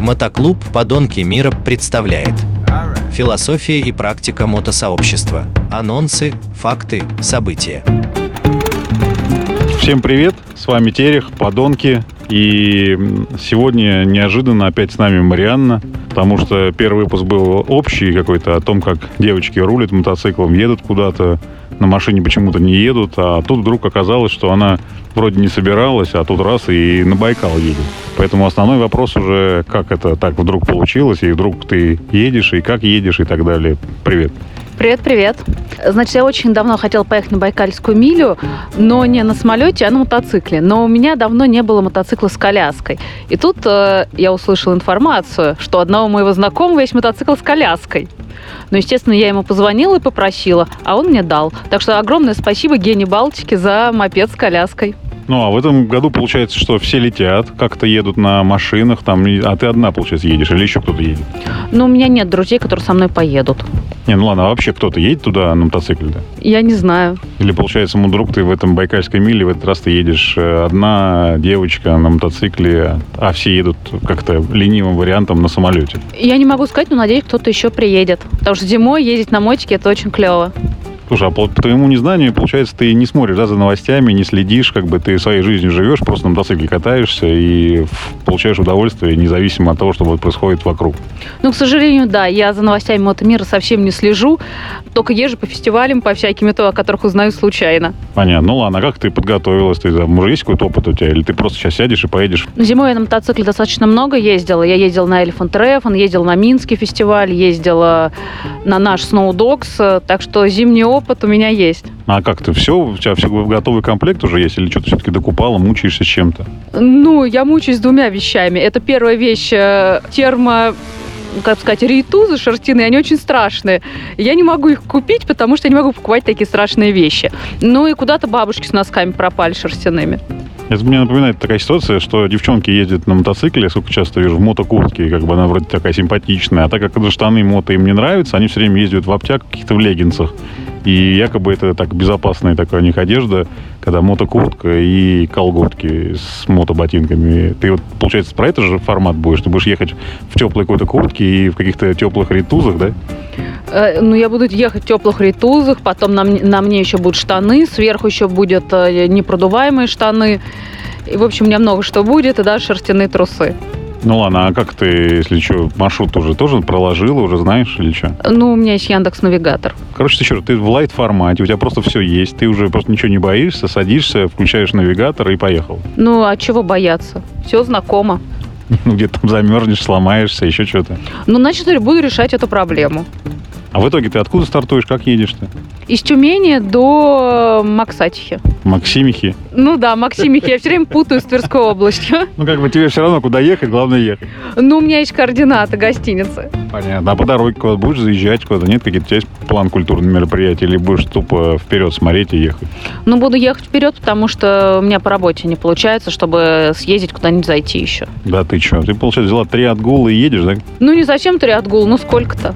Мотоклуб «Подонки мира» представляет Философия и практика мотосообщества. Анонсы, факты, события. Всем привет, с вами Терех, Подонки. И сегодня неожиданно опять с нами Марианна, потому что первый выпуск был общий какой-то о том, как девочки рулят мотоциклом, едут куда-то, на машине почему-то не едут, а тут вдруг оказалось, что она вроде не собиралась, а тут раз и на Байкал едет. Поэтому основной вопрос уже, как это так вдруг получилось, и вдруг ты едешь, и как едешь, и так далее. Привет. Привет, привет. Значит, я очень давно хотела поехать на Байкальскую милю, но не на самолете, а на мотоцикле. Но у меня давно не было мотоцикла с коляской. И тут э, я услышала информацию, что одного моего знакомого есть мотоцикл с коляской. Но, естественно, я ему позвонила и попросила, а он мне дал. Так что огромное спасибо Гене Балтике за мопед с коляской. Ну, а в этом году получается, что все летят, как-то едут на машинах, там, а ты одна, получается, едешь, или еще кто-то едет? Ну, у меня нет друзей, которые со мной поедут. Не, ну ладно, а вообще кто-то едет туда на мотоцикле? Да? Я не знаю. Или, получается, мой друг, ты в этом Байкальской миле, в этот раз ты едешь э, одна девочка на мотоцикле, а все едут как-то ленивым вариантом на самолете? Я не могу сказать, но надеюсь, кто-то еще приедет. Потому что зимой ездить на мотике это очень клево. Слушай, а по, по твоему незнанию, получается, ты не смотришь да, за новостями, не следишь, как бы ты своей жизнью живешь, просто на мотоцикле катаешься и получаешь удовольствие, независимо от того, что вот происходит вокруг. Ну, к сожалению, да, я за новостями мотомира совсем не слежу, только езжу по фестивалям, по всяким, то, о которых узнаю случайно. Понятно. Ну ладно, а как ты подготовилась? Ты, уже есть какой-то опыт у тебя? Или ты просто сейчас сядешь и поедешь? Ну, зимой я на мотоцикле достаточно много ездила. Я ездила на Elephant Treffon, ездила на Минский фестиваль, ездила на наш Snow Dogs, так что зимний опыт у меня есть. А как ты все? У тебя все готовый комплект уже есть? Или что-то все-таки докупала, мучаешься чем-то? Ну, я мучаюсь двумя вещами. Это первая вещь э, термо как сказать, рейтузы шерстяные, они очень страшные. Я не могу их купить, потому что я не могу покупать такие страшные вещи. Ну и куда-то бабушки с носками пропали шерстяными. Это мне напоминает такая ситуация, что девчонки ездят на мотоцикле, я сколько часто вижу, в мотокуртке, как бы она вроде такая симпатичная, а так как штаны мото им не нравятся, они все время ездят в обтяг, каких-то в леггинсах. И якобы это так безопасная такая у них одежда, когда мотокуртка и колготки с мотоботинками. Ты вот, получается, про это же формат будешь? Ты будешь ехать в теплой какой-то куртке и в каких-то теплых ритузах, да? Э, ну, я буду ехать в теплых ритузах, потом на, на мне еще будут штаны, сверху еще будут э, непродуваемые штаны. И, в общем, у меня много что будет, и даже шерстяные трусы. Ну ладно, а как ты, если что, маршрут уже тоже проложила, уже знаешь или что? Ну, у меня есть Яндекс Навигатор. Короче, ты что, ты в лайт формате, у тебя просто все есть, ты уже просто ничего не боишься, садишься, включаешь навигатор и поехал. Ну, а чего бояться? Все знакомо. Ну, где-то там замерзнешь, сломаешься, еще что-то. Ну, значит, буду решать эту проблему. А в итоге ты откуда стартуешь, как едешь-то? Из Тюмени до Максатихи. Максимихи? Ну да, Максимихи. Я все время путаю с Тверской областью. Ну как бы тебе все равно куда ехать, главное ехать. Ну, у меня есть координаты гостиницы. Понятно. А по дороге куда будешь заезжать куда-то? Нет какие-то у тебя есть план культурных мероприятий или будешь тупо вперед смотреть и ехать? Ну, буду ехать вперед, потому что у меня по работе не получается, чтобы съездить куда-нибудь зайти еще. Да ты что? Ты, получается, взяла три отгула и едешь, да? Ну, не зачем три отгула, ну сколько-то.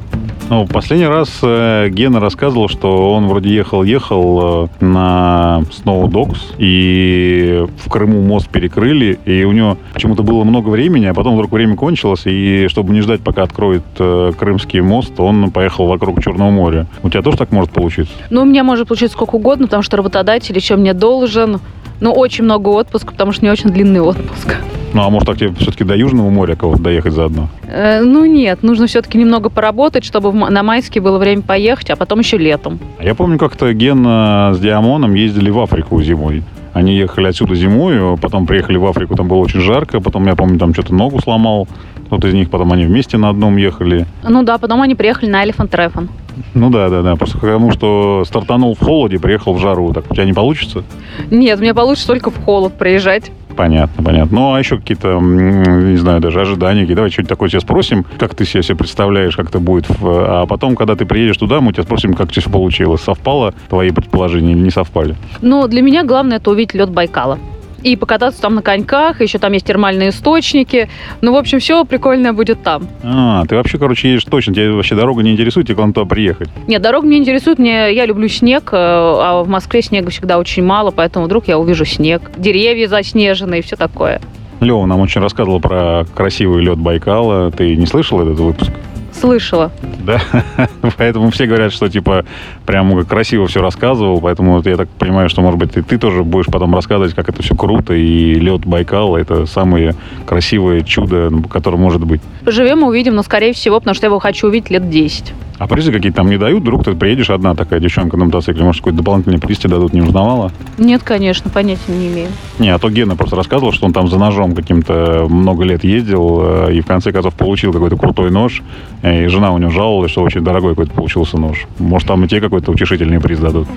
Ну, последний раз э, Гена рассказывал, что он вроде ехал-ехал э, на Snow Dogs, и в Крыму мост перекрыли, и у него почему-то было много времени, а потом вдруг время кончилось, и чтобы не ждать, пока откроет э, Крымский мост, он поехал вокруг Черного моря. У тебя тоже так может получиться? Ну, у меня может получиться сколько угодно, потому что работодатель еще мне должен, ну, очень много отпуска, потому что не очень длинный отпуск. Ну, а может, так тебе все-таки до Южного моря кого-то доехать заодно? Э, ну, нет. Нужно все-таки немного поработать, чтобы в, на майске было время поехать, а потом еще летом. А я помню, как-то Ген с Диамоном ездили в Африку зимой. Они ехали отсюда зимой, потом приехали в Африку, там было очень жарко, потом, я помню, там что-то ногу сломал. Кто-то из них, потом они вместе на одном ехали. Ну да, потом они приехали на Elephant Treffon. Ну да, да, да. Просто потому что стартанул в холоде, приехал в жару. Так у тебя не получится? Нет, мне получится только в холод приезжать. Понятно, понятно. Ну, а еще какие-то, не знаю, даже ожидания. Давай что-нибудь такое сейчас спросим, как ты себе, себе представляешь, как это будет. А потом, когда ты приедешь туда, мы тебя спросим, как тебе получилось. Совпало твои предположения или не совпали? Ну, для меня главное это увидеть лед Байкала и покататься там на коньках, еще там есть термальные источники. Ну, в общем, все прикольное будет там. А, ты вообще, короче, едешь точно, тебе вообще дорога не интересует, тебе главное туда приехать? Нет, дорога мне интересует, мне, я люблю снег, э, а в Москве снега всегда очень мало, поэтому вдруг я увижу снег, деревья заснеженные и все такое. Лева нам очень рассказывал про красивый лед Байкала. Ты не слышал этот выпуск? Слышала. Да, поэтому все говорят, что типа прям красиво все рассказывал, поэтому вот я так понимаю, что может быть и ты тоже будешь потом рассказывать, как это все круто, и лед Байкала это самое красивое чудо, которое может быть. Поживем и увидим, но скорее всего, потому что я его хочу увидеть лет 10. А призы какие-то там не дают? Вдруг ты приедешь одна такая девчонка на мотоцикле, может, какой-то дополнительный приз тебе дадут, не узнавала? Нет, конечно, понятия не имею. Не, а то Гена просто рассказывал, что он там за ножом каким-то много лет ездил, э, и в конце концов получил какой-то крутой нож, и жена у него жаловалась, что очень дорогой какой-то получился нож. Может, там и тебе какой-то утешительный приз дадут?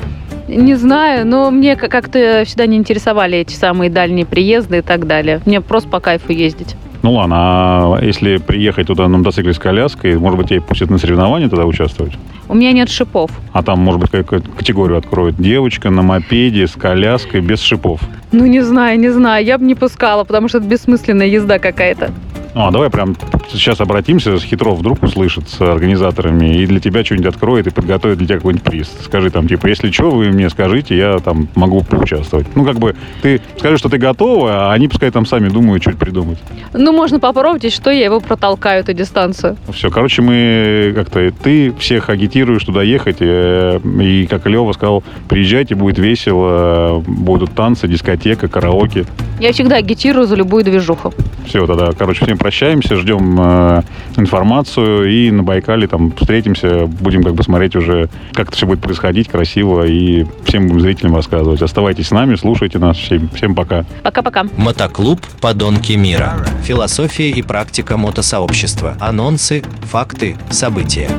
Не знаю, но мне как-то всегда не интересовали эти самые дальние приезды и так далее. Мне просто по кайфу ездить. Ну ладно, а если приехать туда на мотоцикле с коляской, может быть, тебе пустят на соревнования тогда участвовать? У меня нет шипов. А там, может быть, какую-то категорию откроют. Девочка на мопеде с коляской без шипов. Ну, не знаю, не знаю. Я бы не пускала, потому что это бессмысленная езда какая-то. Ну, а давай прям сейчас обратимся, Хитров вдруг услышит с организаторами и для тебя что-нибудь откроет и подготовит для тебя какой-нибудь приз. Скажи там, типа, если что, вы мне скажите, я там могу поучаствовать. Ну, как бы, ты скажи, что ты готова, а они пускай там сами думают, что придумать. Ну, можно попробовать, что я его протолкаю, эту дистанцию. Все, короче, мы как-то, ты всех агитируешь туда ехать, э, и, как Лева сказал, приезжайте, будет весело, будут танцы, дискотека, караоке. Я всегда агитирую за любую движуху. Все, тогда, короче, всем прощаемся, ждем э, информацию и на Байкале там встретимся, будем как бы смотреть уже, как это все будет происходить красиво и всем будем зрителям рассказывать. Оставайтесь с нами, слушайте нас. Всем, всем пока. Пока-пока. Мотоклуб «Подонки мира». Философия и практика мотосообщества. Анонсы, факты, события.